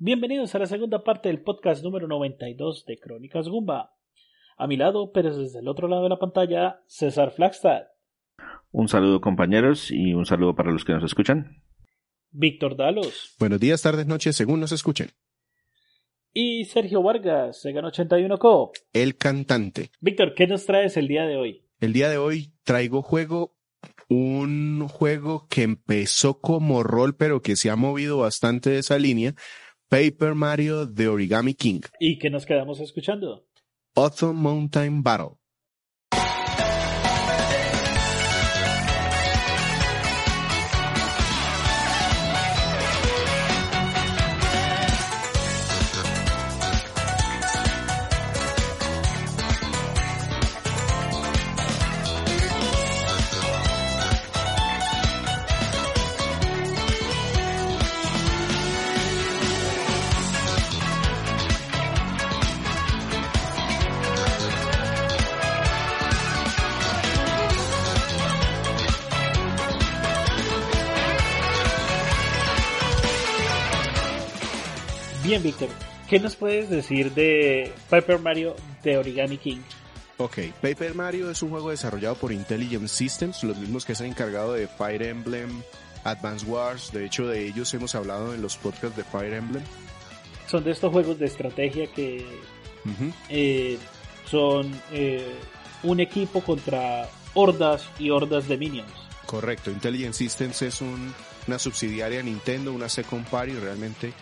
Bienvenidos a la segunda parte del podcast número 92 de Crónicas Gumba. A mi lado, pero desde el otro lado de la pantalla, César Flagstad. Un saludo compañeros y un saludo para los que nos escuchan. Víctor Dalos. Buenos días, tardes, noches, según nos escuchen. Y Sergio Vargas, Segan 81 Co. El cantante. Víctor, ¿qué nos traes el día de hoy? El día de hoy traigo juego, un juego que empezó como rol, pero que se ha movido bastante de esa línea. Paper Mario de Origami King. ¿Y qué nos quedamos escuchando? Autumn Mountain Battle. Bien, Víctor, ¿qué nos puedes decir de Paper Mario de Origami King? Ok, Paper Mario es un juego desarrollado por Intelligent Systems, los mismos que se han encargado de Fire Emblem, Advance Wars, de hecho de ellos hemos hablado en los podcasts de Fire Emblem. Son de estos juegos de estrategia que eh, son eh, un equipo contra hordas y hordas de minions. Correcto, Intelligent Systems es un- una subsidiaria de Nintendo, una second party, realmente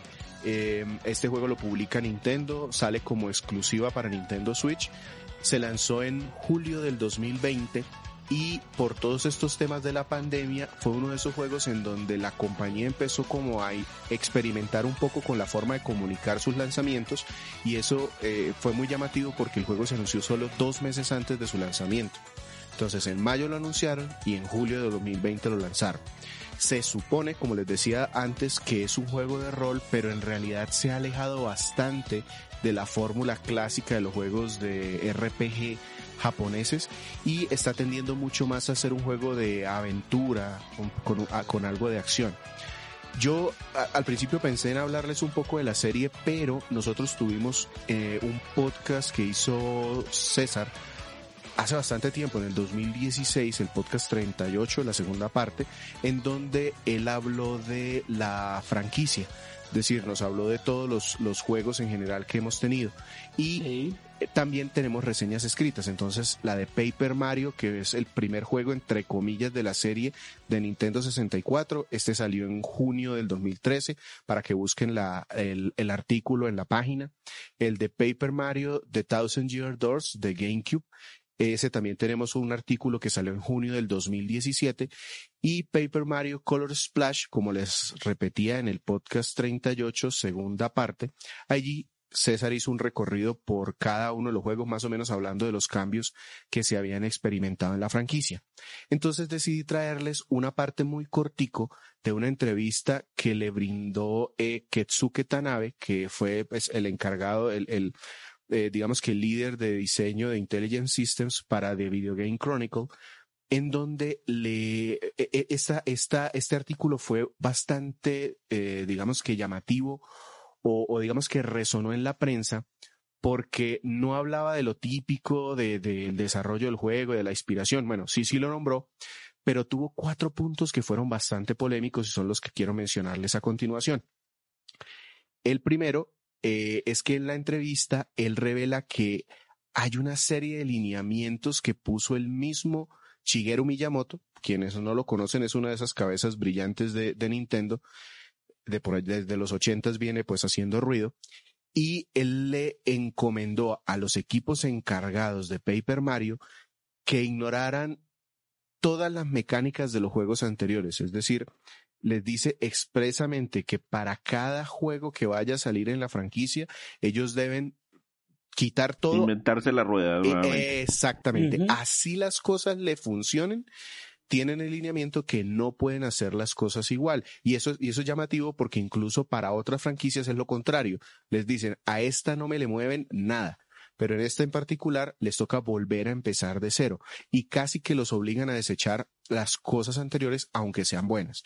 eh, este juego lo publica Nintendo, sale como exclusiva para Nintendo Switch, se lanzó en julio del 2020 y por todos estos temas de la pandemia fue uno de esos juegos en donde la compañía empezó como a experimentar un poco con la forma de comunicar sus lanzamientos y eso eh, fue muy llamativo porque el juego se anunció solo dos meses antes de su lanzamiento. Entonces en mayo lo anunciaron y en julio de 2020 lo lanzaron. Se supone, como les decía antes, que es un juego de rol, pero en realidad se ha alejado bastante de la fórmula clásica de los juegos de RPG japoneses y está tendiendo mucho más a ser un juego de aventura con, algo de acción. Yo al principio pensé en hablarles un poco de la serie, pero nosotros tuvimos eh, un podcast que hizo César hace bastante tiempo, en el 2016, el podcast 38, la segunda parte, en donde él habló de la franquicia. Es decir, nos habló de todos los, los juegos en general que hemos tenido. Y Sí. eh, también tenemos reseñas escritas. Entonces, la de Paper Mario, que es el primer juego, entre comillas, de la serie de Nintendo 64. Este salió en junio del 2013, para que busquen la, el, el artículo en la página. El de Paper Mario, The Thousand Year Doors, de GameCube. Ese también tenemos un artículo que salió en junio del 2017 y Paper Mario Color Splash, como les repetía en el podcast 38, segunda parte, allí César hizo un recorrido por cada uno de los juegos, más o menos hablando de los cambios que se habían experimentado en la franquicia. Entonces decidí traerles una parte muy cortico de una entrevista que le brindó eh, Ketsuke Tanabe, que fue pues, el encargado, el, el eh, digamos que el líder de diseño de Intelligent Systems para The Video Game Chronicle, en donde le e- e- esta, esta, este artículo fue bastante, eh, digamos que llamativo o, digamos que resonó en la prensa porque no hablaba de lo típico de- del desarrollo del juego, de la inspiración. Bueno, sí, sí lo nombró, pero tuvo cuatro puntos que fueron bastante polémicos y son los que quiero mencionarles a continuación. El primero eh, es que en la entrevista él revela que hay una serie de lineamientos que puso el mismo Shigeru Miyamoto, quienes no lo conocen, es una de esas cabezas brillantes de, Nintendo, de por, desde los ochentas viene pues haciendo ruido, y él le encomendó a los equipos encargados de Paper Mario que ignoraran todas las mecánicas de los juegos anteriores, es decir, les dice expresamente que para cada juego que vaya a salir en la franquicia, ellos deben quitar todo. Inventarse la rueda. Eh, exactamente. Así las cosas le funcionen tienen el lineamiento que no pueden hacer las cosas igual. Y eso, y eso es llamativo porque incluso para otras franquicias es lo contrario. Les dicen, a esta no me le mueven nada. Pero en esta en particular les toca volver a empezar de cero. Y casi que los obligan a desechar las cosas anteriores, aunque sean buenas.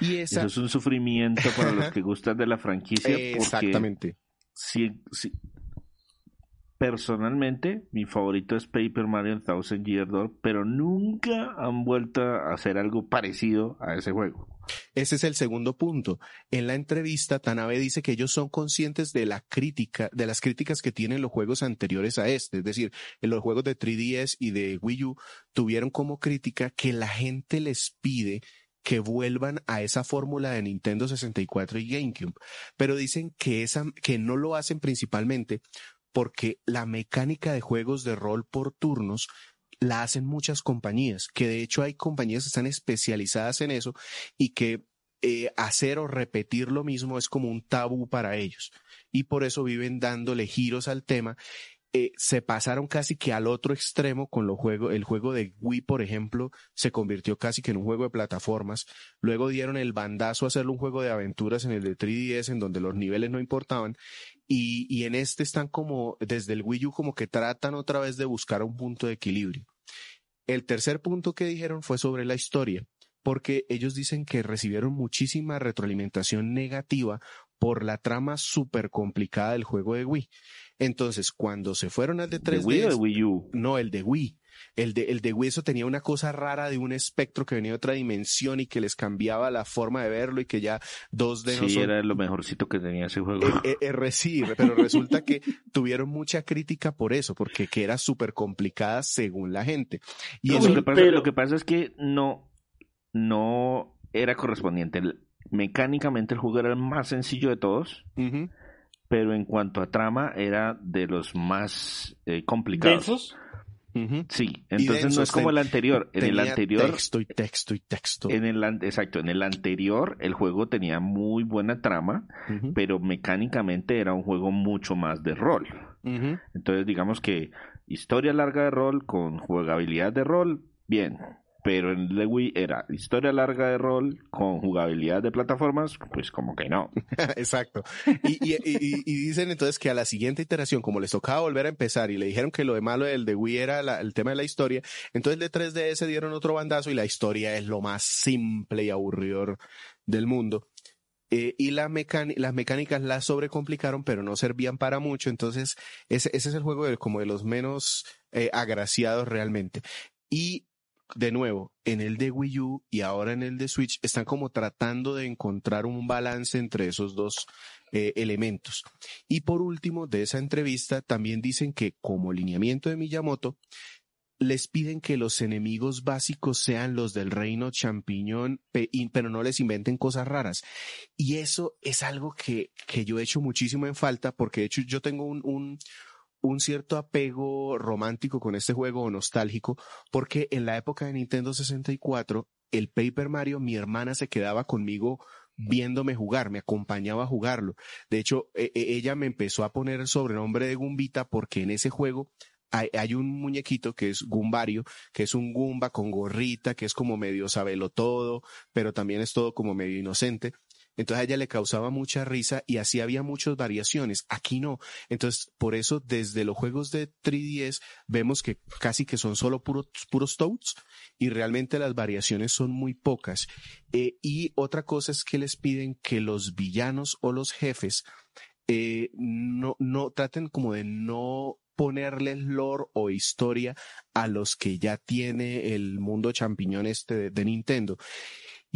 Y esa... Eso es un sufrimiento para los que gustan de la franquicia. Exactamente. Si, si, Personalmente, mi favorito es Paper Mario Thousand Year Door, pero nunca han vuelto a hacer algo parecido a ese juego. Ese es el segundo punto. En la entrevista, Tanabe dice que ellos son conscientes de la crítica, de las críticas que tienen los juegos anteriores a este. Es decir, en los juegos de 3DS y de Wii U tuvieron como crítica que la gente les pide que vuelvan a esa fórmula de Nintendo 64 y GameCube. Pero dicen que esa, que no lo hacen principalmente porque la mecánica de juegos de rol por turnos la hacen muchas compañías, que de hecho hay compañías que están especializadas en eso y que eh, hacer o repetir lo mismo es como un tabú para ellos. Y por eso viven dándole giros al tema eh, se pasaron casi que al otro extremo con los juegos, el juego de Wii, por ejemplo, se convirtió casi que en un juego de plataformas. Luego dieron el bandazo a hacerle un juego de aventuras en el de 3DS, en donde los niveles no importaban. Y, y en este están como, desde el Wii U, como que tratan otra vez de buscar un punto de equilibrio. El tercer punto que dijeron fue sobre la historia porque ellos dicen que recibieron muchísima retroalimentación negativa por la trama súper complicada del juego de Wii. Entonces, cuando se fueron al de 3DS... Wii o de Wii U? No, el de Wii. El de, el de Wii eso tenía una cosa rara de un espectro que venía de otra dimensión y que les cambiaba la forma de verlo y que ya dos de Sí, era lo mejorcito que tenía ese juego. Eh, eh, eh pero resulta que tuvieron mucha crítica por eso, porque que era súper complicada según la gente. Y lo, que pasa, lo que pasa es que no, no era correspondiente. Mecánicamente el juego era el más sencillo de todos pero en cuanto a trama era de los más eh, complicados. Sí, entonces no es como el anterior. En el anterior. Texto y texto y texto. En el, exacto, en el anterior el juego tenía muy buena trama, pero mecánicamente era un juego mucho más de rol. Entonces, digamos que historia larga de rol con jugabilidad de rol, bien pero en The Wii era historia larga de rol con jugabilidad de plataformas, pues como que no. Exacto. Y, dicen entonces que a la siguiente iteración, como les tocaba volver a empezar y le dijeron que lo de malo del The Wii era el tema de la historia, entonces de 3DS dieron otro bandazo y la historia es lo más simple y aburridor del mundo. Eh, y la las mecánicas las sobrecomplicaron, pero no servían para mucho. Entonces, ese, ese es el juego de, como de los menos eh, agraciados realmente. Y de nuevo, en el de Wii U y ahora en el de Switch, están como tratando de encontrar un balance entre esos dos eh, elementos. Y por último, de esa entrevista, también dicen que como lineamiento de Miyamoto, les piden que los enemigos básicos sean los del reino champiñón, pero no les inventen cosas raras. Y eso es algo que, que yo he hecho muchísimo en falta, porque de hecho yo tengo un, un un cierto apego romántico con este juego o nostálgico, porque en la época de Nintendo 64, el Paper Mario, mi hermana se quedaba conmigo viéndome jugar, me acompañaba a jugarlo. De hecho, e, e, ella me empezó a poner el sobrenombre de Gumbita porque en ese juego hay, hay, un muñequito que es Gumbario, que es un Gumba con gorrita, que es como medio sabelo todo, pero también es todo como medio inocente. Entonces ella le causaba mucha risa y así había muchas variaciones. Aquí no. Entonces, por eso desde los juegos de 3DS vemos que casi que son solo puros, puros Toads y realmente las variaciones son muy pocas. Eh, y otra cosa es que les piden que los villanos o los jefes eh, no, no traten como de no ponerles lore o historia a los que ya tiene el mundo champiñón este de Nintendo.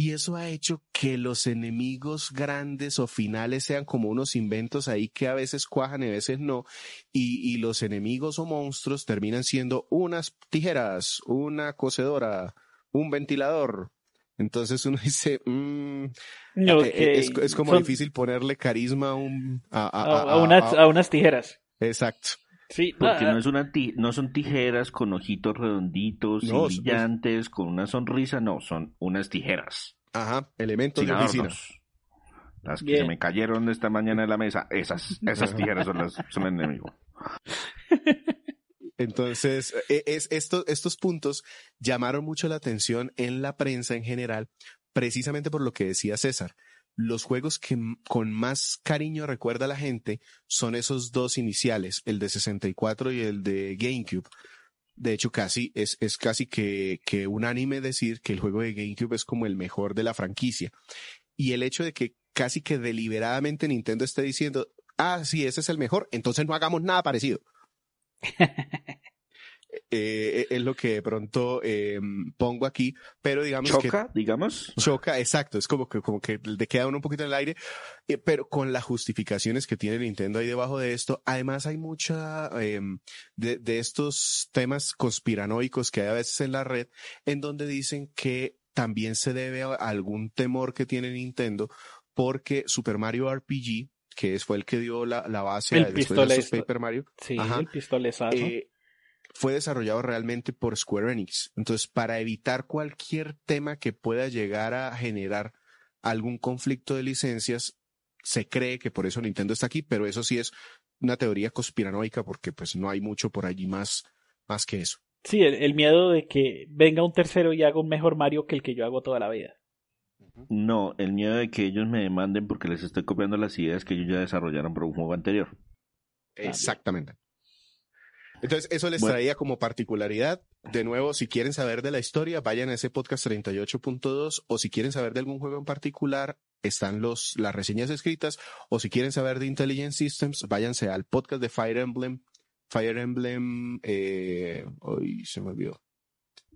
Y eso ha hecho que los enemigos grandes o finales sean como unos inventos ahí que a veces cuajan y a veces no. Y, y los enemigos o monstruos terminan siendo unas tijeras, una cocedora, un ventilador, entonces uno dice, mm, eh, es, como difícil ponerle carisma a, un, a, unas, a, unas, tijeras. Exacto. Sí, porque no, es una no son tijeras con ojitos redonditos y brillantes, con una sonrisa, no, son unas tijeras. Ajá, elementos de oficina. Las que se me cayeron esta mañana en la mesa, esas, esas tijeras son, las, son el enemigo. Entonces, e, es, estos, estos puntos llamaron mucho la atención en la prensa en general, precisamente por lo que decía César. Los juegos que con más cariño recuerda la gente son esos dos iniciales, el de 64 y el de GameCube. De hecho, casi es, es casi que, que unánime decir que el juego de GameCube es como el mejor de la franquicia. Y el hecho de que casi que deliberadamente Nintendo esté diciendo, ah, sí, ese es el mejor, entonces no hagamos nada parecido. Eh, es lo que de pronto eh, pongo aquí, pero digamos choca, digamos. Choca, exacto, es como que, como que le queda uno un poquito en el aire, eh, pero con las justificaciones que tiene Nintendo ahí debajo de esto, además hay mucha em, de, de estos temas conspiranoicos que hay a veces en la red, en donde dicen que también se debe a algún temor que tiene Nintendo porque Super Mario RPG, que fue el que dio la, la base el a de Paper Mario, sí, el pistolezazo. Eh, fue desarrollado realmente por Square Enix. Entonces, para evitar cualquier tema que pueda llegar a generar algún conflicto de licencias, se cree que por eso Nintendo está aquí, pero eso sí es una teoría conspiranoica porque pues no hay mucho por allí más, más que eso. Sí, el miedo de que venga un tercero y haga un mejor Mario que el que yo hago toda la vida. No, el miedo de que ellos me demanden porque les estoy copiando las ideas que ellos ya desarrollaron para un juego anterior. Exactamente. Entonces, eso les traía como particularidad. De nuevo, si quieren saber de la historia, vayan a ese podcast 38.2 o si quieren saber de algún juego en particular, están los, las reseñas escritas o si quieren saber de Intelligent Systems, váyanse al podcast de Fire Emblem. Fire Emblem, eh, hoy se me olvidó.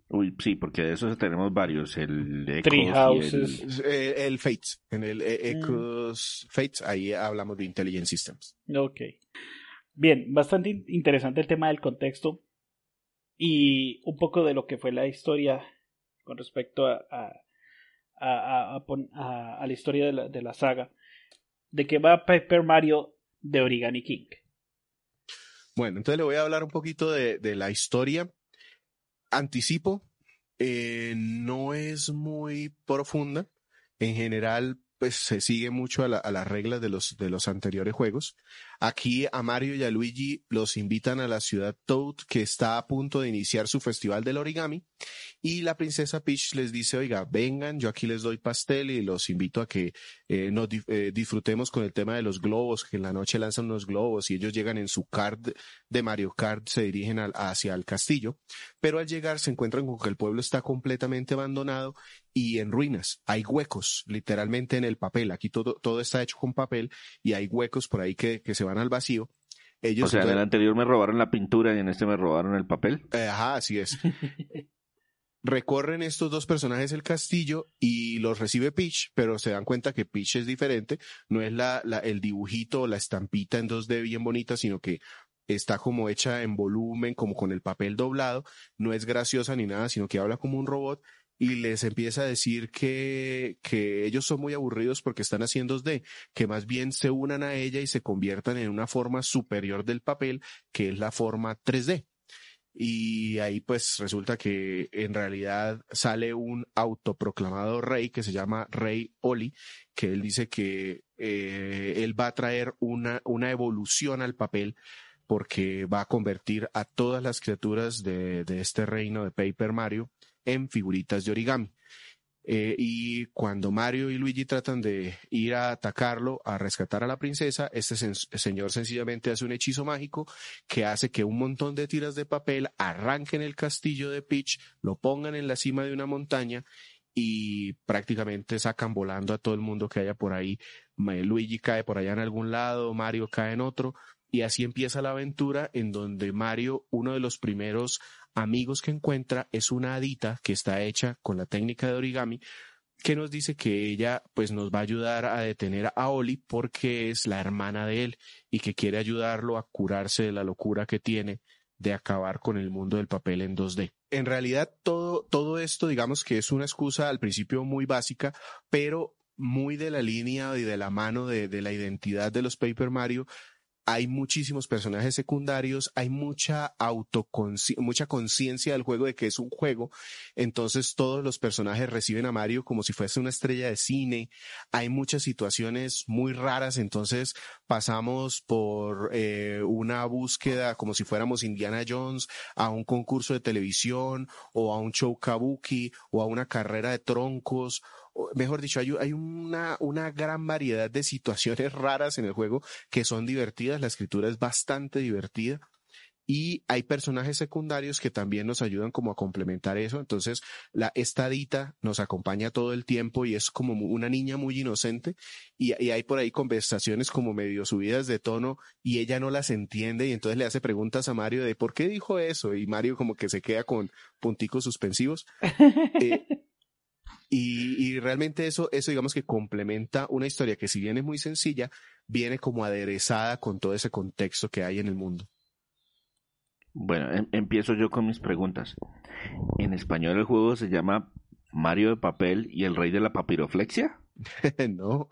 Uy, sí, porque de esos tenemos varios. El Ecos El, el, Fates. En el e- mm. Fates, ahí hablamos de Intelligent Systems. Ok. Bien, bastante interesante el tema del contexto y un poco de lo que fue la historia con respecto a, la historia de la, la, saga. De que va Paper Mario de Origami King. Bueno, entonces le voy a hablar un poquito de, la historia anticipo, eh, no es muy profunda. En general, pues se sigue mucho a, a, las reglas de los, de los anteriores juegos. Aquí a Mario y a Luigi los invitan a la ciudad Toad, que está a punto de iniciar su festival del origami. Y la princesa Peach les dice, oiga, vengan, yo aquí les doy pastel y los invito a que eh, nos eh, disfrutemos con el tema de los globos, que en la noche lanzan unos globos y ellos llegan en su kart de Mario Kart, se dirigen hacia el castillo. Pero al llegar se encuentran con que el pueblo está completamente abandonado y en ruinas. Hay huecos, literalmente en el papel. Aquí todo, todo está hecho con papel y hay huecos por ahí que, que se van al vacío. Ellos o sea, en el anterior me robaron la pintura y en este me robaron el papel. Eh, ajá, así es. Recorren estos dos personajes el castillo y los recibe Peach, pero se dan cuenta que Peach es diferente. No es la, la, el dibujito o la estampita en 2D bien bonita, sino que está como hecha en volumen, como con el papel doblado. No es graciosa ni nada, sino que habla como un robot y les empieza a decir que, que ellos son muy aburridos porque están haciendo d que más bien se unan a ella y se conviertan en una forma superior del papel, que es la forma 3D. Y ahí pues resulta que en realidad sale un autoproclamado rey que se llama Rey Oli, que él dice que eh, él va a traer una, una evolución al papel porque va a convertir a todas las criaturas de, de este reino de Paper Mario en figuritas de origami. Eh, y cuando Mario y Luigi tratan de ir a atacarlo, a rescatar a la princesa, este señor sencillamente hace un hechizo mágico que hace que un montón de tiras de papel arranquen el castillo de Peach, lo pongan en la cima de una montaña y prácticamente sacan volando a todo el mundo que haya por ahí. Luigi cae por allá en algún lado, Mario cae en otro, y así empieza la aventura en donde Mario, uno de los primeros amigos que encuentra es una hadita que está hecha con la técnica de origami que nos dice que ella pues nos va a ayudar a detener a Oli porque es la hermana de él y que quiere ayudarlo a curarse de la locura que tiene de acabar con el mundo del papel en 2D. En realidad todo, todo esto digamos que es una excusa al principio muy básica, pero muy de la línea y de la mano de, de la identidad de los Paper Mario hay muchísimos personajes secundarios, hay mucha autoconciencia, mucha conciencia del juego de que es un juego, entonces todos los personajes reciben a Mario como si fuese una estrella de cine, hay muchas situaciones muy raras, entonces pasamos por eh, una búsqueda como si fuéramos Indiana Jones a un concurso de televisión o a un show kabuki o a una carrera de troncos mejor dicho, hay, hay una, una gran variedad de situaciones raras en el juego que son divertidas, la escritura es bastante divertida y hay personajes secundarios que también nos ayudan como a complementar eso. Entonces, la estadita nos acompaña todo el tiempo y es como una niña muy inocente y, y, hay por ahí conversaciones como medio subidas de tono y ella no las entiende y entonces le hace preguntas a Mario de por qué dijo eso y Mario como que se queda con punticos suspensivos. Eh, y, realmente eso, eso digamos que complementa una historia que si bien es muy sencilla, viene como aderezada con todo ese contexto que hay en el mundo. Bueno, em, empiezo yo con mis preguntas. En español el juego se llama Mario de Papel y el Rey de la Papiroflexia. no,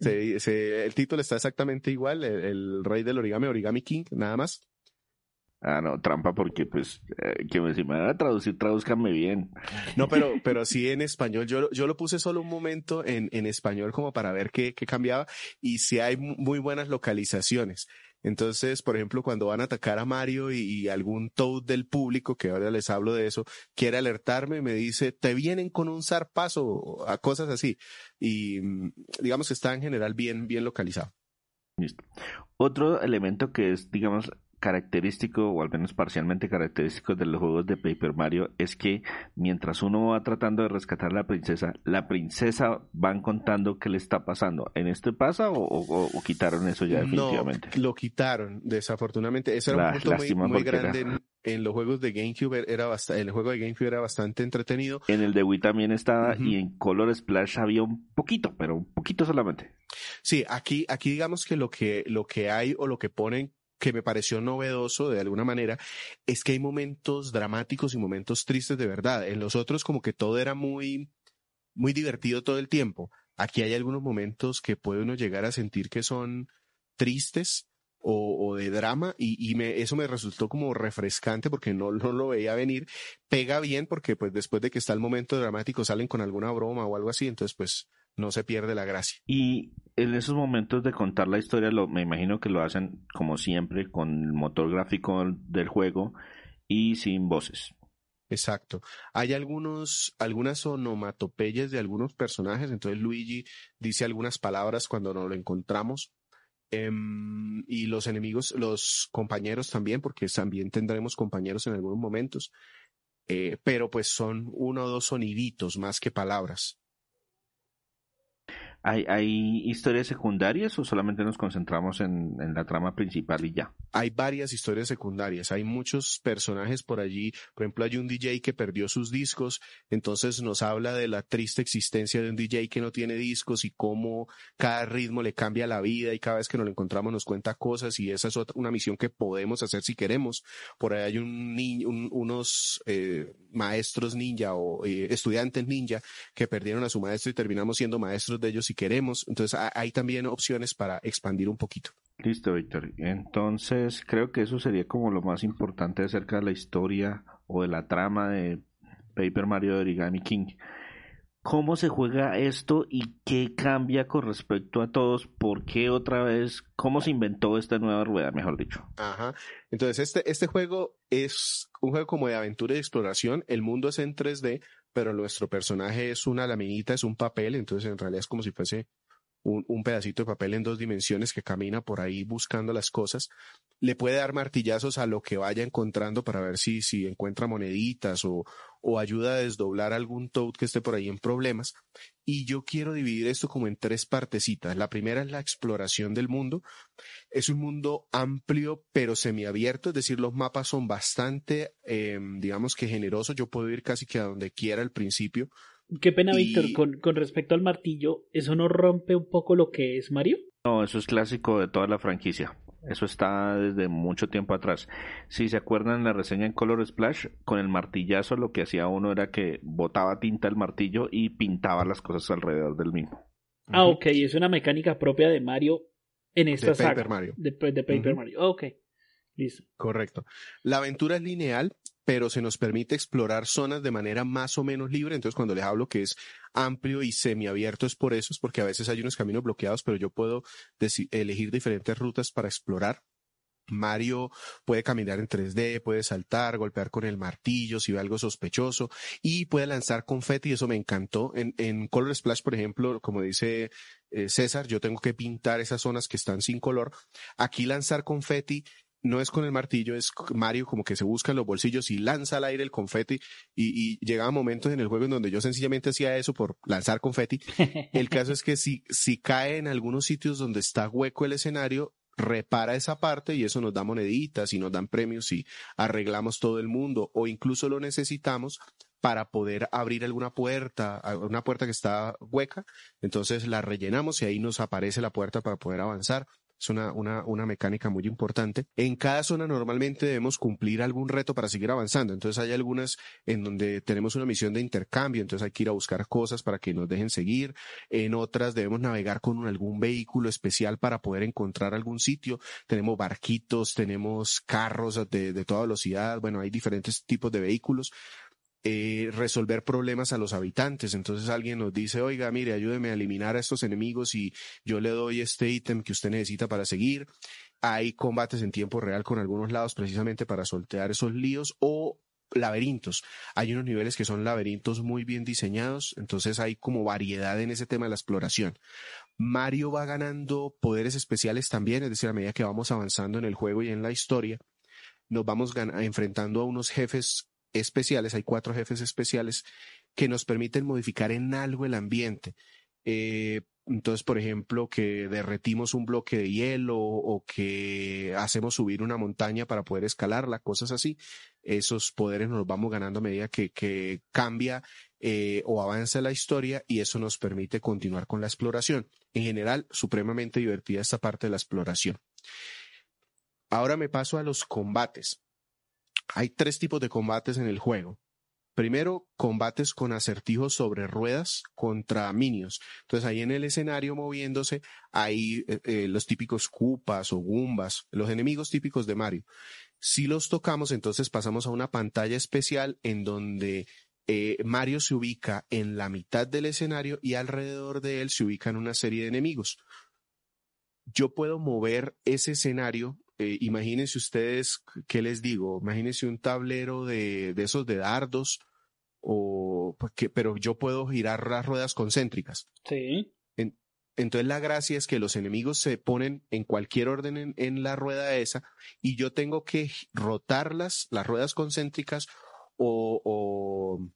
el título está exactamente igual, el, Rey del Origami, Origami King, nada más. Ah, no, trampa porque pues eh, que me, si me van a traducir, traduzcanme bien. No, pero, pero sí en español. Yo, yo lo puse solo un momento en, en español como para ver qué, qué cambiaba y si hay muy buenas localizaciones. Entonces, por ejemplo, cuando van a atacar a Mario y, algún Toad del público, que ahora les hablo de eso, quiere alertarme, me dice, te vienen con un zarpazo, a cosas así. Y mm, digamos que está en general bien, bien localizado. Listo. Otro elemento que es, digamos, característico, o al menos parcialmente característico de los juegos de Paper Mario, es que mientras uno va tratando de rescatar a la princesa, la princesa van contando qué le está pasando. ¿En este pasa o, quitaron eso ya definitivamente? No, lo quitaron, desafortunadamente. Eso era un punto muy, grande en, los juegos de GameCube. Era bastante, el juego de GameCube era bastante entretenido. En el de Wii también estaba y en Color Splash había un poquito, pero un poquito solamente. Sí, aquí, aquí digamos que lo que, lo que hay o lo que ponen que me pareció novedoso de alguna manera es que hay momentos dramáticos y momentos tristes de verdad. En los otros como que todo era muy, muy divertido todo el tiempo. Aquí hay algunos momentos que puede uno llegar a sentir que son tristes o, de drama y, y me, eso me resultó como refrescante porque no, no lo veía venir. Pega bien porque pues después de que está el momento dramático salen con alguna broma o algo así, entonces pues no se pierde la gracia. Y en esos momentos de contar la historia, lo, me imagino que lo hacen como siempre con el motor gráfico del juego y sin voces. Exacto. Hay algunos, algunas onomatopeyas de algunos personajes, entonces Luigi dice algunas palabras cuando nos lo encontramos. Em, y los enemigos, los compañeros también, porque también tendremos compañeros en algunos momentos. Eh, pero pues son uno o dos soniditos más que palabras. ¿Hay, ¿Hay, historias secundarias o solamente nos concentramos en, la trama principal y ya? Hay varias historias secundarias, hay muchos personajes por allí, por ejemplo hay un DJ que perdió sus discos, entonces nos habla de la triste existencia de un DJ que no tiene discos y cómo cada ritmo le cambia la vida y cada vez que nos lo encontramos nos cuenta cosas y esa es otra, una misión que podemos hacer si queremos. Por ahí hay un niño, unos eh, maestros ninja o eh, estudiantes ninja que perdieron a su maestro y terminamos siendo maestros de ellos y queremos. Entonces hay también opciones para expandir un poquito. Listo, Víctor. Entonces creo que eso sería como lo más importante acerca de la historia o de la trama de Paper Mario de Origami King. ¿Cómo se juega esto y qué cambia con respecto a todos? ¿Por qué otra vez? ¿Cómo se inventó esta nueva rueda, mejor dicho? Ajá. Entonces, este, este juego es un juego como de aventura y exploración. El mundo es en 3D, pero nuestro personaje es una laminita, es un papel, entonces en realidad es como si fuese un, pedacito de papel en dos dimensiones que camina por ahí buscando las cosas. Le puede dar martillazos a lo que vaya encontrando para ver si, si encuentra moneditas o, o ayuda a desdoblar algún toad que esté por ahí en problemas. Y yo quiero dividir esto como en tres partecitas. La primera es la exploración del mundo. Es un mundo amplio pero semiabierto, es decir, los mapas son bastante, em, digamos que generosos. Yo puedo ir casi que a donde quiera al principio. Qué pena, Víctor, con, con respecto al martillo, ¿eso no rompe un poco lo que es Mario? No, eso es clásico de toda la franquicia. Eso está desde mucho tiempo atrás. Si se acuerdan la reseña en Color Splash, con el martillazo lo que hacía uno era que botaba tinta el martillo y pintaba las cosas alrededor del mismo. Ah, ok, es una mecánica propia de Mario En esta de Paper Mario. De, Paper Mario. ok. Listo. Correcto. La aventura es lineal, pero se nos permite explorar zonas de manera más o menos libre. Entonces, cuando les hablo que es amplio y semiabierto es por eso, es porque a veces hay unos caminos bloqueados, pero yo puedo elegir diferentes rutas para explorar. Mario puede caminar en 3D, puede saltar, golpear con el martillo si ve algo sospechoso y puede lanzar confeti, eso me encantó. En, Color Splash, por ejemplo, como dice eh, César, yo tengo que pintar esas zonas que están sin color. Aquí lanzar confeti no es con el martillo, es Mario como que se busca en los bolsillos y lanza al aire el confeti y, y llegaba momentos en el juego en donde yo sencillamente hacía eso por lanzar confeti. El caso es que si, si cae en algunos sitios donde está hueco el escenario, repara esa parte y eso nos da moneditas y nos dan premios y arreglamos todo el mundo o incluso lo necesitamos para poder abrir alguna puerta, una puerta que está hueca, entonces la rellenamos y ahí nos aparece la puerta para poder avanzar. Es una, una, una mecánica muy importante. En cada zona normalmente debemos cumplir algún reto para seguir avanzando. Entonces hay algunas en donde tenemos una misión de intercambio, entonces hay que ir a buscar cosas para que nos dejen seguir. En otras debemos navegar con algún vehículo especial para poder encontrar algún sitio. Tenemos barquitos, tenemos carros de, de toda velocidad. Bueno, hay diferentes tipos de vehículos. Eh, resolver problemas a los habitantes. Entonces alguien nos dice, oiga, mire, ayúdeme a eliminar a estos enemigos y yo le doy este ítem que usted necesita para seguir. Hay combates en tiempo real con algunos lados precisamente para soltear esos líos o laberintos. Hay unos niveles que son laberintos muy bien diseñados, entonces hay como variedad en ese tema de la exploración. Mario va ganando poderes especiales también, es decir, a medida que vamos avanzando en el juego y en la historia, nos vamos enfrentando a unos jefes especiales, hay cuatro jefes especiales que nos permiten modificar en algo el ambiente. Eh, entonces, por ejemplo, que derretimos un bloque de hielo o que hacemos subir una montaña para poder escalarla, cosas así. Esos poderes nos los vamos ganando a medida que, cambia eh, o avanza la historia y eso nos permite continuar con la exploración. En general, supremamente divertida esta parte de la exploración. Ahora me paso a los combates. Hay tres tipos de combates en el juego. Primero, combates con acertijos sobre ruedas contra minions. Entonces ahí en el escenario moviéndose hay eh, eh, los típicos Koopas o Goombas, los enemigos típicos de Mario. Si los tocamos, entonces pasamos a una pantalla especial en donde eh, Mario se ubica en la mitad del escenario y alrededor de él se ubican una serie de enemigos. Yo puedo mover ese escenario eh, imagínense ustedes, ¿qué les digo? Imagínense un tablero de, de esos de dardos, o, pues, pero yo puedo girar las ruedas concéntricas. Sí. entonces la gracia es que los enemigos se ponen en cualquier orden en, en, la rueda esa y yo tengo que rotarlas, las ruedas concéntricas, o, o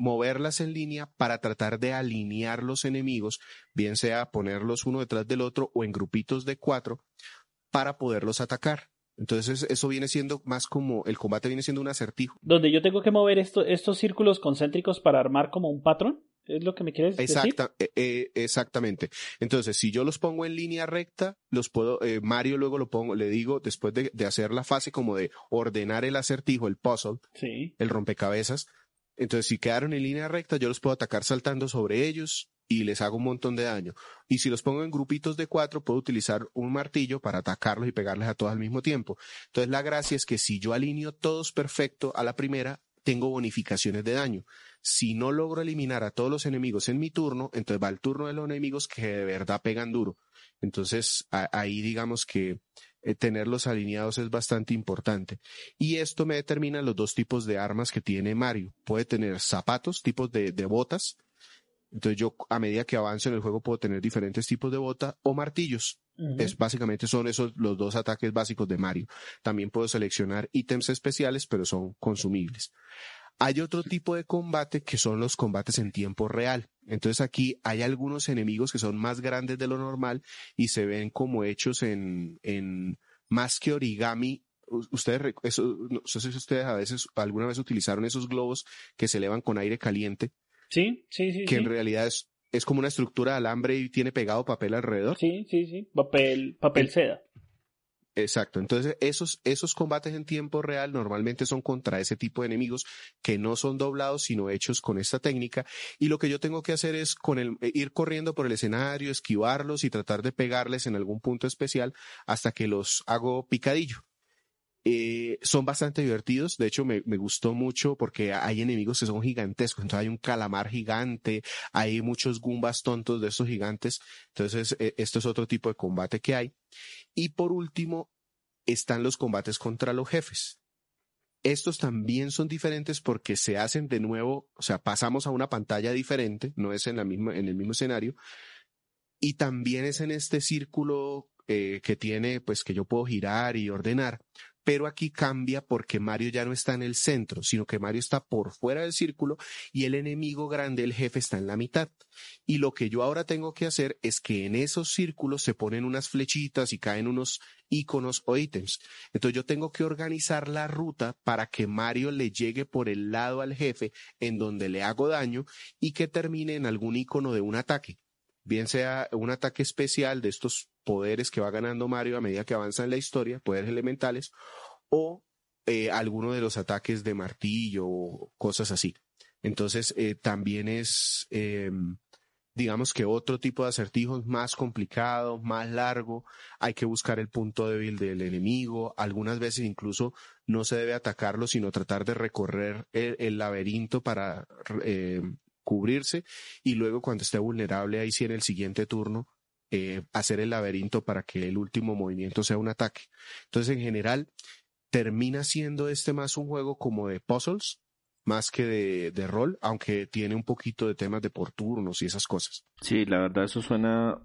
moverlas en línea para tratar de alinear los enemigos, bien sea ponerlos uno detrás del otro o en grupitos de cuatro, para poderlos atacar. Entonces eso viene siendo más como, el combate viene siendo un acertijo. Donde yo tengo que mover esto, estos círculos concéntricos para armar como un patrón. ¿Es lo que me quieres decir? Exacta, eh, eh, exactamente. Entonces, si yo los pongo en línea recta, los puedo, eh, Mario luego lo pongo, le digo, después de, de, hacer la fase como de ordenar el acertijo, el puzzle, sí. el rompecabezas. Entonces, si quedaron en línea recta, yo los puedo atacar saltando sobre ellos, y les hago un montón de daño. Y si los pongo en grupitos de cuatro, puedo utilizar un martillo para atacarlos y pegarles a todos al mismo tiempo. Entonces la gracia es que si yo alineo todos perfecto a la primera, tengo bonificaciones de daño. Si no logro eliminar a todos los enemigos en mi turno, entonces va el turno de los enemigos que de verdad pegan duro. Entonces ahí digamos que eh, tenerlos alineados es bastante importante. Y esto me determina los dos tipos de armas que tiene Mario. Puede tener zapatos, tipos de, de botas, entonces yo a medida que avanzo en el juego puedo tener diferentes tipos de bota o martillos. Es básicamente son esos los dos ataques básicos de Mario. También puedo seleccionar ítems especiales, pero son consumibles. Hay otro tipo de combate que son los combates en tiempo real. Entonces aquí hay algunos enemigos que son más grandes de lo normal y se ven como hechos en, en más que origami. Ustedes, eso, no sé si ustedes a veces, alguna vez utilizaron esos globos que se elevan con aire caliente Sí, sí, sí. Que en realidad es, es como una estructura de alambre y tiene pegado papel alrededor. Sí, sí, sí. Papel, papel seda. Exacto. Entonces, esos, esos combates en tiempo real normalmente son contra ese tipo de enemigos que no son doblados, sino hechos con esta técnica. Y lo que yo tengo que hacer es con el, ir corriendo por el escenario, esquivarlos y tratar de pegarles en algún punto especial hasta que los hago picadillo. Eh, son bastante divertidos. De hecho, me, gustó mucho porque hay enemigos que son gigantescos. Entonces hay un calamar gigante, hay muchos gumbas tontos de esos gigantes. Entonces, eh, esto es otro tipo de combate que hay. Y por último, están los combates contra los jefes. Estos también son diferentes porque se hacen de nuevo, o sea, pasamos a una pantalla diferente, no es en la misma, en el mismo escenario. Y también es en este círculo eh, que tiene, pues que yo puedo girar y ordenar pero aquí cambia porque Mario ya no está en el centro, sino que Mario está por fuera del círculo y el enemigo grande, el jefe, está en la mitad. Y lo que yo ahora tengo que hacer es que en esos círculos se ponen unas flechitas y caen unos iconos o ítems. Entonces yo tengo que organizar la ruta para que Mario le llegue por el lado al jefe en donde le hago daño y que termine en algún icono de un ataque bien sea un ataque especial de estos poderes que va ganando Mario a medida que avanza en la historia, poderes elementales, o eh, alguno de los ataques de martillo o cosas así. Entonces, eh, también es, eh, digamos que otro tipo de acertijos más complicado, más largo, hay que buscar el punto débil del enemigo, algunas veces incluso no se debe atacarlo, sino tratar de recorrer el, el laberinto para eh, cubrirse. Y luego cuando esté vulnerable ahí sí en el siguiente turno eh, hacer el laberinto para que el último movimiento sea un ataque. Entonces en general termina siendo este más un juego como de puzzles más que de, de rol, aunque tiene un poquito de temas de por turnos y esas cosas. Sí, la verdad eso suena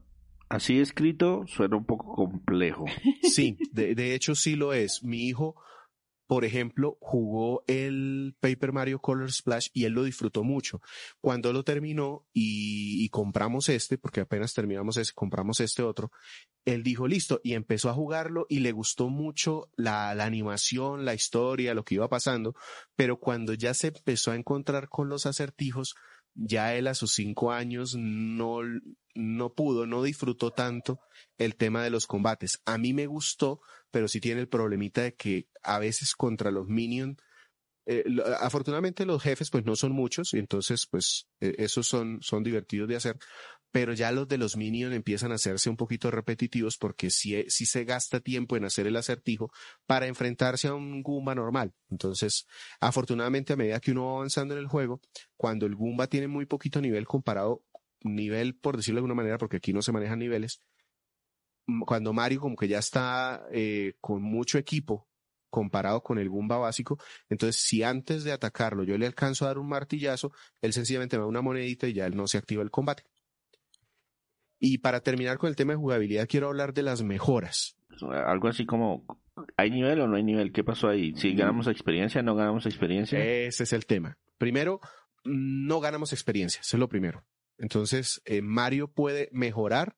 así escrito, suena un poco complejo. Sí, de, de hecho sí lo es. Mi hijo por ejemplo, jugó el Paper Mario Color Splash y él lo disfrutó mucho. Cuando lo terminó y, compramos este, porque apenas terminamos ese, compramos este otro, él dijo listo y empezó a jugarlo y le gustó mucho la, la animación, la historia, lo que iba pasando, pero cuando ya se empezó a encontrar con los acertijos, ya él a sus cinco años no, no pudo, no disfrutó tanto el tema de los combates. A mí me gustó, pero sí tiene el problemita de que a veces contra los minions, eh, afortunadamente los jefes pues no son muchos y entonces pues eh, esos son, son divertidos de hacer, pero ya los de los minions empiezan a hacerse un poquito repetitivos porque si si se gasta tiempo en hacer el acertijo para enfrentarse a un Goomba normal. Entonces, afortunadamente a medida que uno va avanzando en el juego, cuando el Goomba tiene muy poquito nivel comparado, nivel por decirlo de alguna manera, porque aquí no se manejan niveles, cuando Mario como que ya está eh, con mucho equipo comparado con el Goomba básico. Entonces, si antes de atacarlo yo le alcanzo a dar un martillazo, él sencillamente me da una monedita y ya él no se activa el combate. Y para terminar con el tema de jugabilidad, quiero hablar de las mejoras. Algo así como, ¿hay nivel o no hay nivel? ¿Qué pasó ahí? Si mm. ganamos experiencia, no ganamos experiencia. Ese es el tema. Primero, no ganamos experiencia, eso es lo primero. Entonces, eh, Mario puede mejorar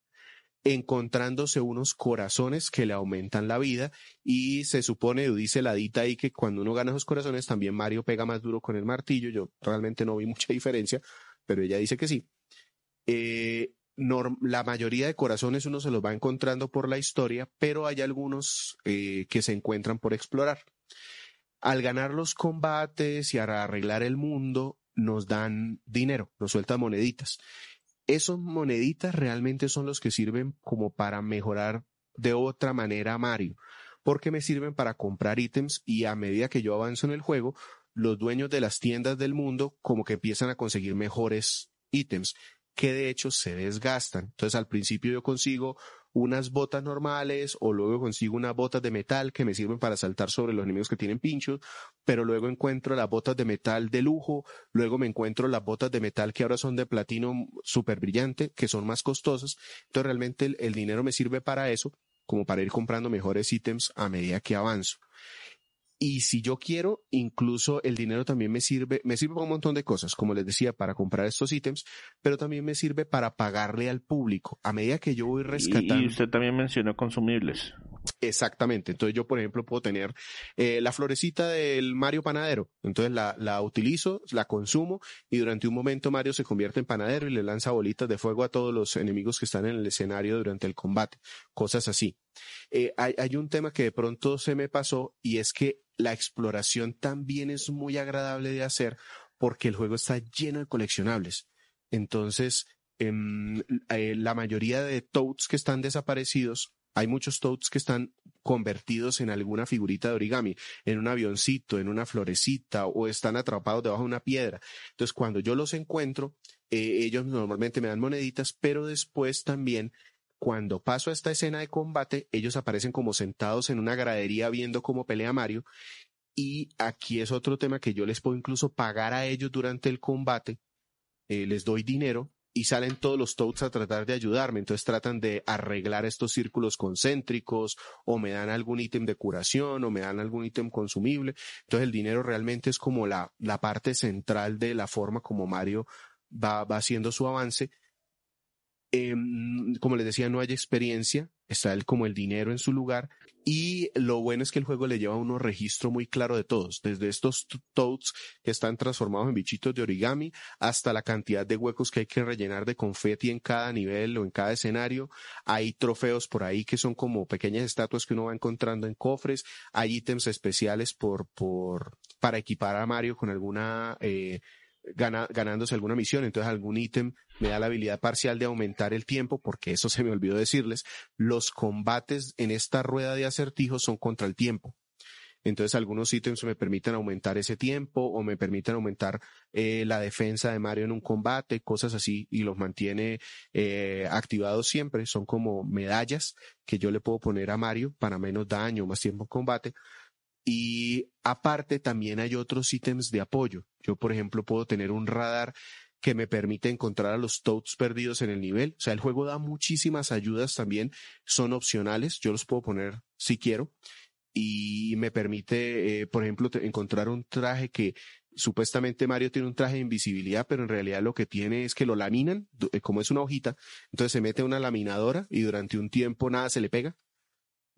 encontrándose unos corazones que le aumentan la vida y se supone, dice la dita ahí que cuando uno gana esos corazones también Mario pega más duro con el martillo. Yo realmente no vi mucha diferencia, pero ella dice que sí. Eh, la mayoría de corazones uno se los va encontrando por la historia, pero hay algunos eh, que se encuentran por explorar. Al ganar los combates y arreglar el mundo, nos dan dinero, nos sueltan moneditas. Esos moneditas realmente son los que sirven como para mejorar de otra manera a Mario, porque me sirven para comprar ítems y a medida que yo avanzo en el juego, los dueños de las tiendas del mundo como que empiezan a conseguir mejores ítems que de hecho se desgastan. Entonces al principio yo consigo unas botas normales o luego consigo unas botas de metal que me sirven para saltar sobre los enemigos que tienen pinchos, pero luego encuentro las botas de metal de lujo, luego me encuentro las botas de metal que ahora son de platino súper brillante, que son más costosas. Entonces realmente el, el dinero me sirve para eso, como para ir comprando mejores ítems a medida que avanzo. Y si yo quiero, incluso el dinero también me sirve, me sirve para un montón de cosas, como les decía, para comprar estos ítems, pero también me sirve para pagarle al público. A medida que yo voy rescatando. Y usted también mencionó consumibles. Exactamente. Entonces yo, por ejemplo, puedo tener eh, la florecita del Mario Panadero. Entonces la, la utilizo, la consumo y durante un momento Mario se convierte en panadero y le lanza bolitas de fuego a todos los enemigos que están en el escenario durante el combate. Cosas así. Eh, hay, hay un tema que de pronto se me pasó y es que la exploración también es muy agradable de hacer porque el juego está lleno de coleccionables. Entonces, em, eh, la mayoría de toads que están desaparecidos hay muchos toads que están convertidos en alguna figurita de origami, en un avioncito, en una florecita o están atrapados debajo de una piedra. Entonces, cuando yo los encuentro, eh, ellos normalmente me dan moneditas, pero después también cuando paso a esta escena de combate, ellos aparecen como sentados en una gradería viendo cómo pelea Mario. Y aquí es otro tema que yo les puedo incluso pagar a ellos durante el combate. Eh, les doy dinero y salen todos los Toads a tratar de ayudarme. Entonces tratan de arreglar estos círculos concéntricos o me dan algún ítem de curación o me dan algún ítem consumible. Entonces el dinero realmente es como la, la parte central de la forma como Mario va, va haciendo su avance. Em, como les decía, no hay experiencia, está el, como el dinero en su lugar y lo bueno es que el juego le lleva un registro muy claro de todos, desde estos toads que están transformados en bichitos de origami hasta la cantidad de huecos que hay que rellenar de confeti en cada nivel o en cada escenario. Hay trofeos por ahí que son como pequeñas estatuas que uno va encontrando en cofres. Hay ítems especiales por, por, para equipar a Mario con alguna, eh, ganándose alguna misión, entonces algún ítem me da la habilidad parcial de aumentar el tiempo, porque eso se me olvidó decirles, los combates en esta rueda de acertijos son contra el tiempo. Entonces algunos ítems me permiten aumentar ese tiempo o me permiten aumentar eh, la defensa de Mario en un combate, cosas así, y los mantiene eh, activados siempre. Son como medallas que yo le puedo poner a Mario para menos daño, más tiempo en combate. Y aparte también hay otros ítems de apoyo. Yo, por ejemplo, puedo tener un radar que me permite encontrar a los toads perdidos en el nivel. O sea, el juego da muchísimas ayudas también. Son opcionales. Yo los puedo poner si quiero. Y me permite, eh, por ejemplo, encontrar un traje que supuestamente Mario tiene un traje de invisibilidad, pero en realidad lo que tiene es que lo laminan, eh, como es una hojita. Entonces se mete una laminadora y durante un tiempo nada se le pega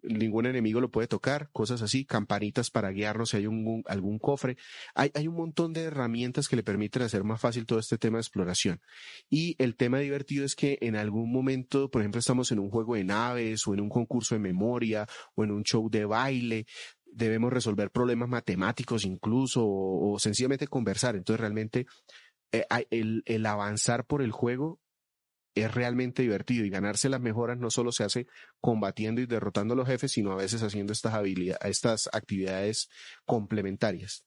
ningún enemigo lo puede tocar, cosas así, campanitas para guiarnos si hay un, algún cofre. Hay, hay un montón de herramientas que le permiten hacer más fácil todo este tema de exploración. Y el tema divertido es que en algún momento, por ejemplo, estamos en un juego de naves o en un concurso de memoria o en un show de baile, debemos resolver problemas matemáticos incluso o, sencillamente conversar. Entonces realmente eh, el, el avanzar por el juego es realmente divertido y ganarse las mejoras no solo se hace combatiendo y derrotando a los jefes, sino a veces haciendo estas habilidades, estas actividades complementarias.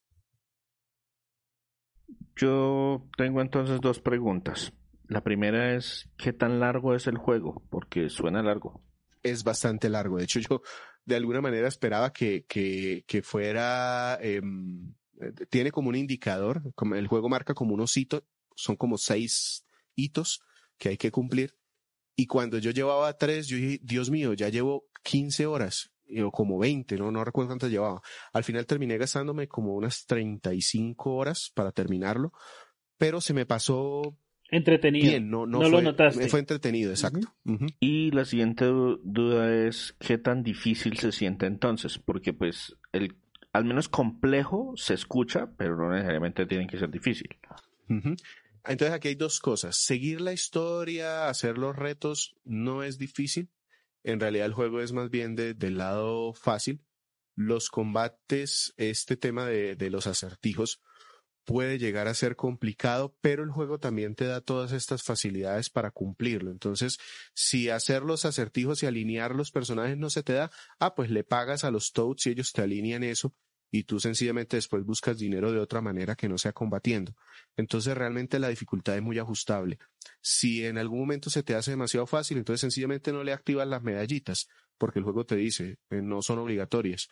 Yo tengo entonces dos preguntas. La primera es, ¿qué tan largo es el juego? Porque suena largo. Es bastante largo. De hecho, yo de alguna manera esperaba que, que, que fuera, em, tiene como un indicador, como el juego marca como unos hitos, son como seis hitos que hay que cumplir. Y cuando yo llevaba tres, yo dije, Dios mío, ya llevo 15 horas, o como 20, no, no recuerdo cuántas llevaba. Al final terminé gastándome como unas 35 horas para terminarlo, pero se me pasó entretenido. Bien, no, no, fue, lo notaste. Fue entretenido, exacto. Y la siguiente duda es qué tan difícil se siente entonces, porque pues el al menos complejo se escucha, pero no necesariamente tiene que ser difícil. Entonces aquí hay dos cosas. Seguir la historia, hacer los retos, no es difícil. En realidad el juego es más bien de, del lado fácil. Los combates, este tema de, de los acertijos, puede llegar a ser complicado, pero el juego también te da todas estas facilidades para cumplirlo. Entonces, si hacer los acertijos y alinear los personajes no se te da, ah, pues le pagas a los Toads y ellos te alinean eso y tú sencillamente después buscas dinero de otra manera que no sea combatiendo. Entonces realmente la dificultad es muy ajustable. Si en algún momento se te hace demasiado fácil, entonces sencillamente no le activas las medallitas, porque el juego te dice, eh, no son obligatorias.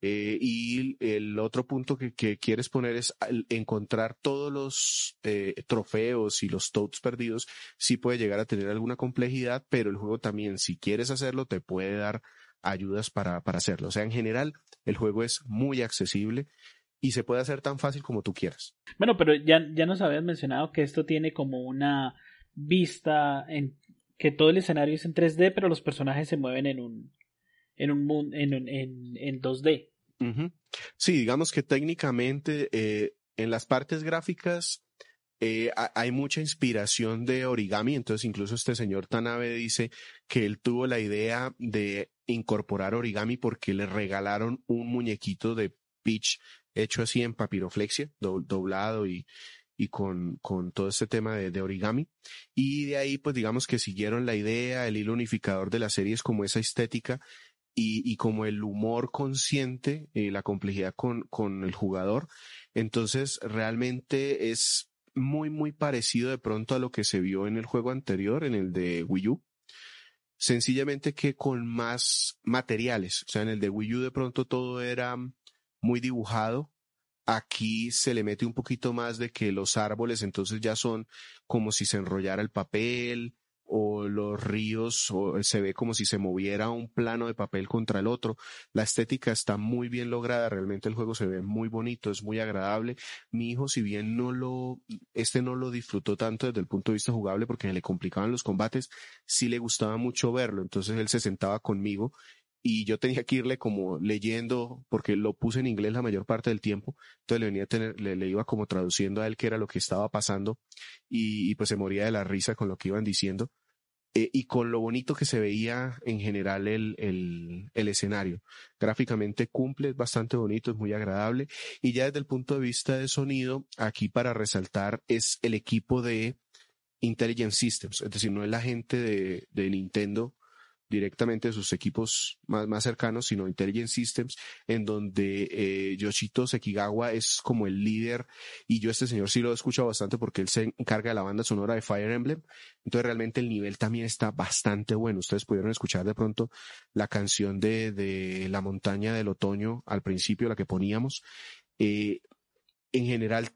Eh, y el otro punto que, quieres poner es encontrar todos los eh, trofeos y los toads perdidos. Sí puede llegar a tener alguna complejidad, pero el juego también, si quieres hacerlo, te puede dar ayudas para, para hacerlo. O sea, en general, el juego es muy accesible y se puede hacer tan fácil como tú quieras. Bueno, pero ya, ya nos habías mencionado que esto tiene como una vista en que todo el escenario es en 3D, pero los personajes se mueven en un en un en, en, en 2D. Sí, digamos que técnicamente eh, en las partes gráficas eh, hay mucha inspiración de origami, entonces incluso este señor Tanabe dice que él tuvo la idea de incorporar origami porque le regalaron un muñequito de Peach hecho así en papiroflexia, doblado y, y con, con todo este tema de, origami. Y de ahí, pues digamos que siguieron la idea, el hilo unificador de la serie es como esa estética y, y como el humor consciente, eh, la complejidad con, con el jugador. Entonces, realmente es muy, muy parecido de pronto a lo que se vio en el juego anterior, en el de Wii U. Sencillamente que con más materiales. O sea, en el de Wii U de pronto todo era muy dibujado. Aquí se le mete un poquito más de que los árboles entonces ya son como si se enrollara el papel, o los ríos o se ve como si se moviera un plano de papel contra el otro. La estética está muy bien lograda, realmente el juego se ve muy bonito, es muy agradable. Mi hijo, si bien no lo, este no lo disfrutó tanto desde el punto de vista jugable porque le complicaban los combates, sí le gustaba mucho verlo, entonces él se sentaba conmigo y yo tenía que irle como leyendo, porque lo puse en inglés la mayor parte del tiempo, entonces le venía a tener, le, iba como traduciendo a él qué era lo que estaba pasando y, pues se moría de la risa con lo que iban diciendo eh, y con lo bonito que se veía en general el, el, escenario. Gráficamente cumple, es bastante bonito, es muy agradable y ya desde el punto de vista de sonido, aquí para resaltar es el equipo de Intelligent Systems, es decir, no es la gente de Nintendo directamente de sus equipos más, más cercanos, sino Intelligent Systems, en donde eh, Yoshito Sekigawa es como el líder y yo este señor sí lo he escuchado bastante porque él se encarga de la banda sonora de Fire Emblem, entonces realmente el nivel también está bastante bueno. Ustedes pudieron escuchar de pronto la canción de, de La montaña del otoño al principio, la que poníamos. Eh, en general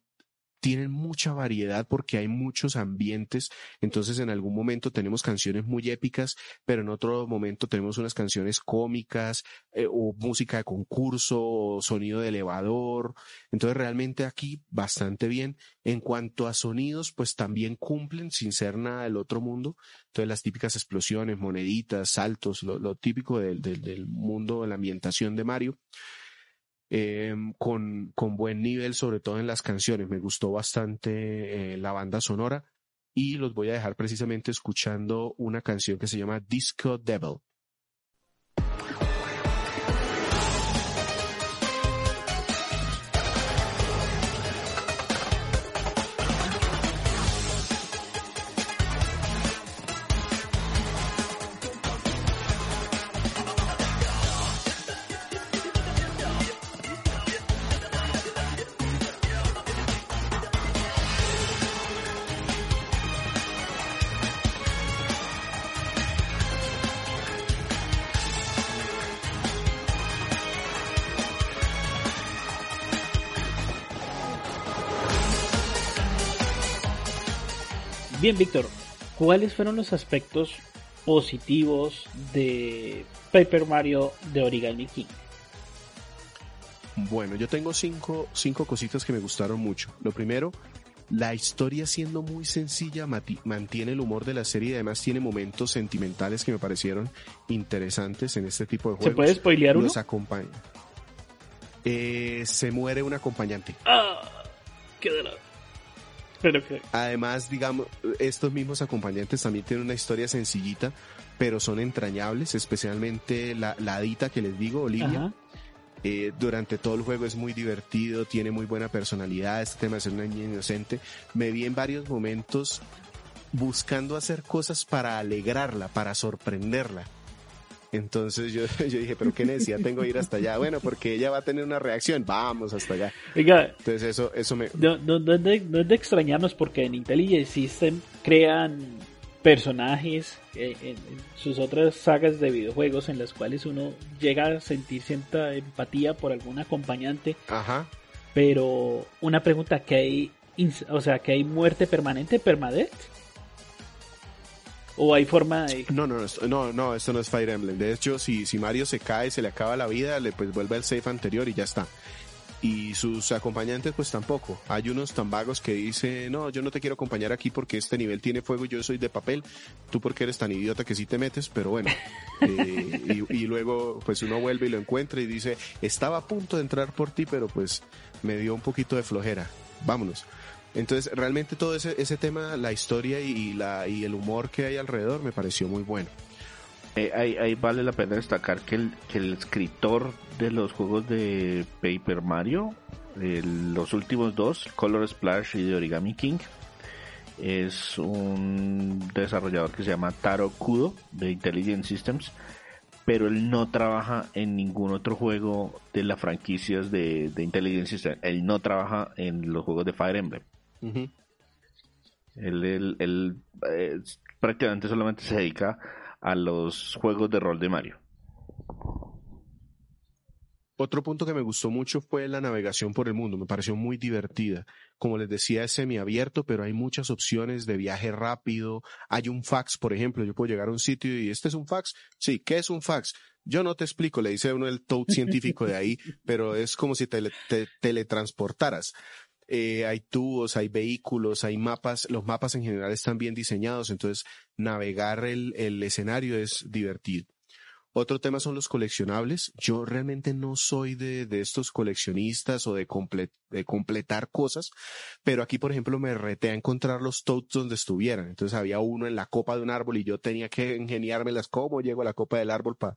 tienen mucha variedad porque hay muchos ambientes. Entonces en algún momento tenemos canciones muy épicas, pero en otro momento tenemos unas canciones cómicas eh, o música de concurso o sonido de elevador. Entonces realmente aquí bastante bien. En cuanto a sonidos, pues también cumplen sin ser nada del otro mundo. Entonces las típicas explosiones, moneditas, saltos, lo, típico del, del mundo de la ambientación de Mario. Em, con, con, buen nivel, sobre todo en las canciones. Me gustó bastante eh, la banda sonora y los voy a dejar precisamente escuchando una canción que se llama Disco Devil. Bien, Víctor, ¿cuáles fueron los aspectos positivos de Paper Mario de Origami King? Bueno, yo tengo cinco, cinco cositas que me gustaron mucho. Lo primero, la historia siendo muy sencilla mantiene el humor de la serie y además tiene momentos sentimentales que me parecieron interesantes en este tipo de juegos. ¿Se puede spoilear uno? acompaña. Eh, se muere un acompañante. ¡Ah! ¡Qué dolor! Además, digamos, estos mismos acompañantes también tienen una historia sencillita, pero son entrañables, especialmente la, la Adita que les digo, Olivia. Eh, durante todo el juego es muy divertido, tiene muy buena personalidad, este tema de ser una niña inocente. Me vi en varios momentos buscando hacer cosas para alegrarla, para sorprenderla. Entonces yo, yo dije, pero qué necesidad tengo de ir hasta allá. Bueno, porque ella va a tener una reacción, vamos hasta allá. Entonces eso, eso me... No, no, no, es de, no es de extrañarnos porque en Intelligent System crean personajes eh, en, sus otras sagas de videojuegos en las cuales uno llega a sentir cierta empatía por algún acompañante. Ajá. Pero una pregunta, que hay, o sea, que hay muerte permanente, permadeath? ¿O hay forma de...? No, no, no, no, esto no es Fire Emblem. De hecho, si, si Mario se cae, se le acaba la vida, le pues vuelve al safe anterior y ya está. y sus acompañantes pues tampoco. Hay unos tan vagos que dicen, no, yo no te quiero acompañar aquí porque este nivel tiene fuego y yo soy de papel, tú porque eres tan idiota que sí te metes, pero bueno. Eh, y, luego pues uno vuelve y lo encuentra y dice, estaba a punto de entrar por ti, pero pues me dio un poquito de flojera, vámonos. Entonces realmente todo ese, ese tema, la historia y, la, y el humor que hay alrededor me pareció muy bueno. Eh, ahí, vale la pena destacar que el, que el escritor de los juegos de Paper Mario, los últimos dos, Color Splash y de Origami King, es un desarrollador que se llama Taro Kudo de Intelligent Systems, pero él no trabaja en ningún otro juego de las franquicias de, de Intelligent Systems. Él no trabaja en los juegos de Fire Emblem. Él, eh, prácticamente solamente se dedica a los juegos de rol de Mario. Otro punto que me gustó mucho fue la navegación por el mundo, me pareció muy divertida. Como les decía, es semiabierto, pero hay muchas opciones de viaje rápido. Hay un fax, por ejemplo, yo puedo llegar a un sitio y este es un fax. Sí, ¿qué es un fax? Yo no te explico, le dice uno el toad científico de ahí, pero es como si te, teletransportaras. Eh, hay tubos, hay vehículos, hay mapas, los mapas en general están bien diseñados, entonces navegar el escenario es divertido. Otro tema son los coleccionables. Yo realmente no soy de, de estos coleccionistas o de, completar cosas, pero aquí, por ejemplo, me reté a encontrar los toads donde estuvieran. Entonces había uno en la copa de un árbol y yo tenía que ingeniármelas cómo llego a la copa del árbol para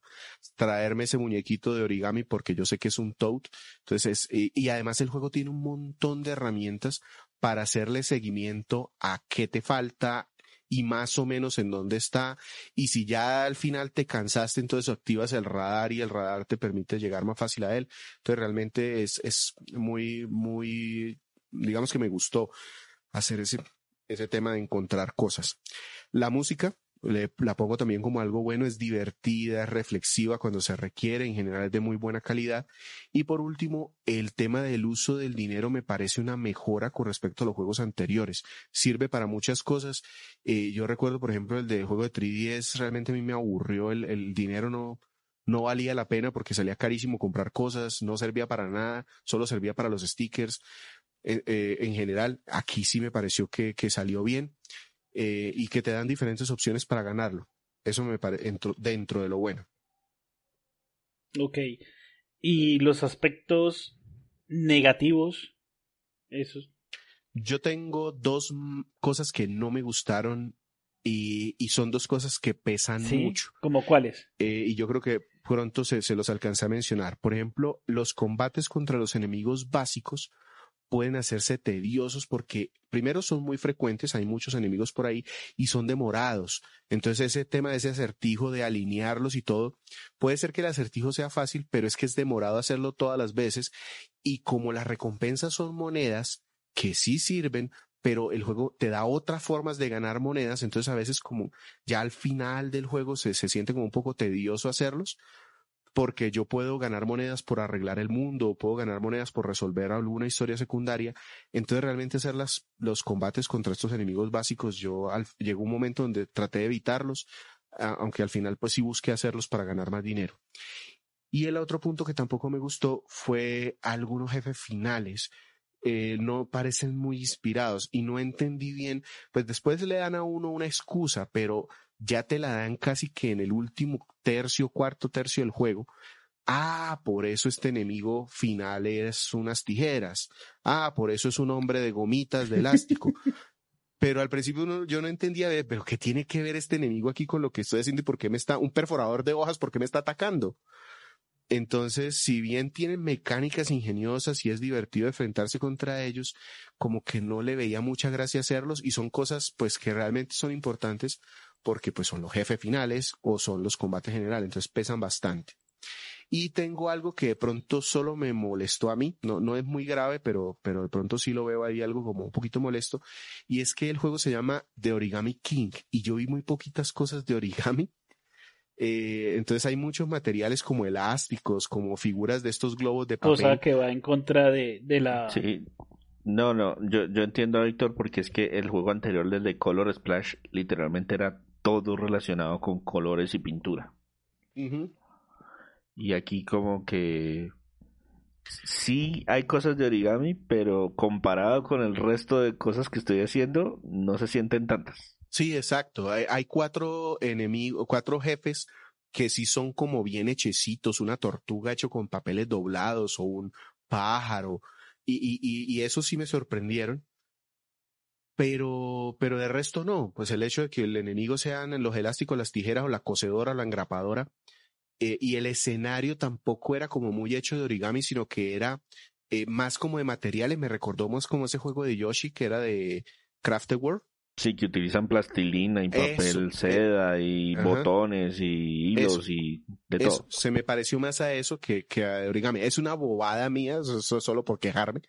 traerme ese muñequito de origami porque yo sé que es un toad. Entonces, y, y además el juego tiene un montón de herramientas para hacerle seguimiento a qué te falta, y más o menos en dónde está. Y si ya al final te cansaste, entonces activas el radar y el radar te permite llegar más fácil a él. Entonces realmente es, es muy, muy, digamos que me gustó hacer ese, ese tema de encontrar cosas. La música, la pongo también como algo bueno, es divertida, es reflexiva cuando se requiere, en general es de muy buena calidad. Y por último, el tema del uso del dinero me parece una mejora con respecto a los juegos anteriores. Sirve para muchas cosas. Eh, yo recuerdo, por ejemplo, el de juego de 3DS, realmente a mí me aburrió, el, el dinero no, no valía la pena porque salía carísimo comprar cosas, no servía para nada, solo servía para los stickers. Eh, eh, en general, aquí sí me pareció que, que salió bien. Eh, y que te dan diferentes opciones para ganarlo. Eso me parece dentro, de lo bueno. Ok. ¿Y los aspectos negativos? Esos. Yo tengo dos cosas que no me gustaron y, son dos cosas que pesan mucho. ¿Como cuáles? Eh, y yo creo que pronto se, se los alcanza a mencionar. Por ejemplo, los combates contra los enemigos básicos pueden hacerse tediosos porque primero son muy frecuentes, hay muchos enemigos por ahí y son demorados. Entonces ese tema de ese acertijo de alinearlos y todo, puede ser que el acertijo sea fácil, pero es que es demorado hacerlo todas las veces y como las recompensas son monedas que sí sirven, pero el juego te da otras formas de ganar monedas, entonces a veces como ya al final del juego se, se siente como un poco tedioso hacerlos, porque yo puedo ganar monedas por arreglar el mundo, puedo ganar monedas por resolver alguna historia secundaria. Entonces realmente hacer las, los combates contra estos enemigos básicos, yo llegó un momento donde traté de evitarlos, aunque al final pues sí busqué hacerlos para ganar más dinero. Y el otro punto que tampoco me gustó fue algunos jefes finales. Eh, no parecen muy inspirados y no entendí bien, pues después le dan a uno una excusa, pero ya te la dan casi que en el último tercio, cuarto tercio del juego. Ah, por eso este enemigo final es unas tijeras. Ah, por eso es un hombre de gomitas de elástico. pero al principio yo no entendía, pero ¿qué tiene que ver este enemigo aquí con lo que estoy haciendo y por qué me está, un perforador de hojas, por qué me está atacando? Entonces, si bien tienen mecánicas ingeniosas y es divertido enfrentarse contra ellos, como que no le veía mucha gracia hacerlos y son cosas pues que realmente son importantes porque pues son los jefes finales o son los combates generales, entonces pesan bastante. Y tengo algo que de pronto solo me molestó a mí, no, no es muy grave, pero, pero de pronto sí lo veo ahí algo como un poquito molesto, y es que el juego se llama The Origami King, y yo vi muy poquitas cosas de origami, eh, entonces hay muchos materiales como elásticos, como figuras de estos globos de papel. Cosa que va en contra de, de la... Sí, no, no, yo, yo entiendo a Víctor porque es que el juego anterior, del de Color Splash, literalmente era todo relacionado con colores y pintura. Y aquí como que sí hay cosas de origami, pero comparado con el resto de cosas que estoy haciendo, no se sienten tantas. Sí, exacto. Hay, cuatro enemigos, cuatro jefes que sí son como bien hechecitos, una tortuga hecho con papeles doblados o un pájaro. Y, y, y, eso sí me sorprendieron. Pero, pero de resto no. Pues el hecho de que el enemigo sean los elásticos, las tijeras o la cocedora o la engrapadora. Eh, y el escenario tampoco era como muy hecho de origami, sino que era eh, más como de materiales. Me recordó más como ese juego de Yoshi que era de Crafted World Sí, que utilizan plastilina y papel eh, seda y botones y hilos y de todo. Se me pareció más a eso que, que a origami. Es una bobada mía, eso, solo por quejarme,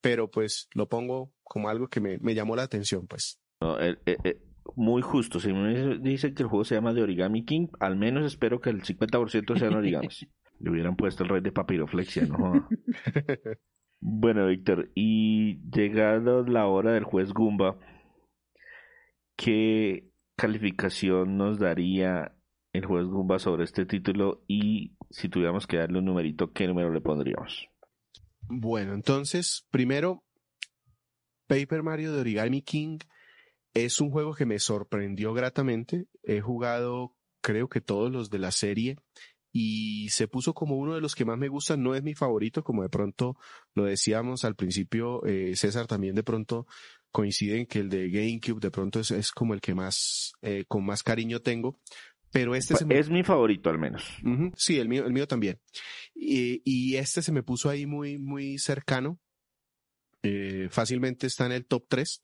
pero pues lo pongo como algo que me, me llamó la atención, pues. Eh, eh, muy justo. Si me dice que el juego se llama de Origami King, al menos espero que el 50% sean origamis. Le hubieran puesto el rey de papiroflexia, ¿no? bueno, Víctor, y llegado la hora del juez Gumba, ¿qué calificación nos daría el juez Gumba sobre este título? Y si tuviéramos que darle un numerito, ¿qué número le pondríamos? Bueno, entonces, primero, Paper Mario de Origami King es un juego que me sorprendió gratamente. He jugado, creo que todos los de la serie y se puso como uno de los que más me gustan. No es mi favorito, como de pronto lo decíamos al principio, eh, César también de pronto coinciden que el de GameCube de pronto es, como el que más, eh, con más cariño tengo. Pero este es mi favorito al menos. Sí, el mío, el mío también. Y, este se me puso ahí muy, muy cercano. Eh, fácilmente está en el top 3.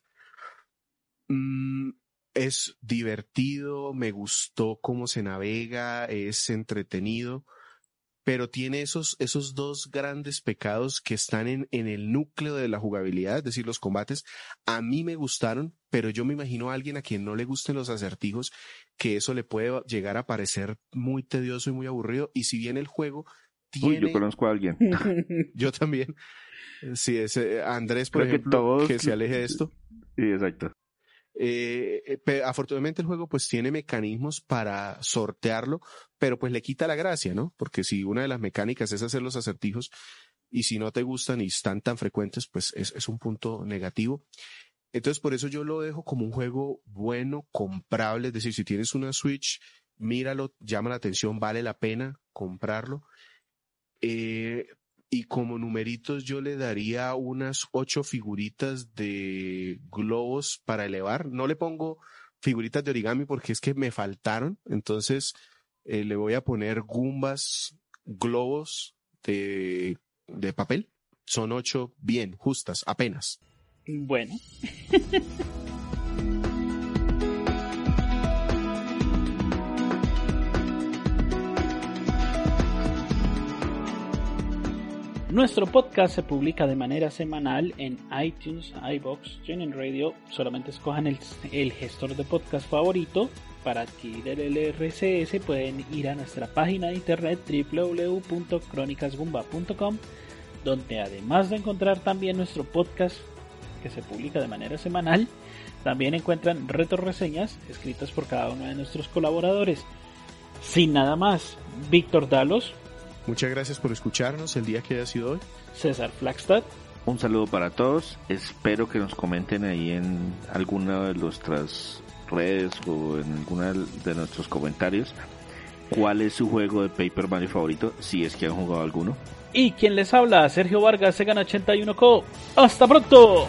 Mm, es divertido, me gustó cómo se navega, es entretenido pero tiene esos, esos dos grandes pecados que están en, en el núcleo de la jugabilidad, es decir, los combates. A mí me gustaron, pero yo me imagino a alguien a quien no le gusten los acertijos, que eso le puede llegar a parecer muy tedioso y muy aburrido. Y si bien el juego tiene... Uy, yo conozco a alguien. yo también. Sí, ese Andrés, por ejemplo, que, que se aleje de esto. Sí, exacto. Eh, eh afortunadamente el juego pues tiene mecanismos para sortearlo, pero pues le quita la gracia, ¿no? Porque si una de las mecánicas es hacer los acertijos y si no te gustan y están tan frecuentes, pues es, es un punto negativo. Entonces por eso yo lo dejo como un juego bueno, comprable, es decir, si tienes una Switch, míralo, llama la atención, vale la pena comprarlo. Eh, y como numeritos yo le daría unas ocho figuritas de globos para elevar. No le pongo figuritas de origami porque es que me faltaron. Entonces eh, le voy a poner gumbas, globos de, de papel. Son ocho bien, justas, apenas. Bueno. Nuestro podcast se publica de manera semanal en iTunes, iBox, TuneIn Radio. Solamente escojan el, gestor de podcast favorito. Para adquirir el RCS pueden ir a nuestra página de internet www.cronicasgumba.com donde además de encontrar también nuestro podcast que se publica de manera semanal, también encuentran reseñas escritas por cada uno de nuestros colaboradores. Sin nada más, Víctor Dalos, Muchas gracias por escucharnos el día que haya sido hoy. César Flagstad. Un saludo para todos. Espero que nos comenten ahí en alguna de nuestras redes o en alguna de nuestros comentarios cuál es su juego de Paper Mario favorito, si es que han jugado alguno. Y quien les habla, Sergio Vargas, Segan 81 Co. ¡Hasta pronto!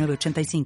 85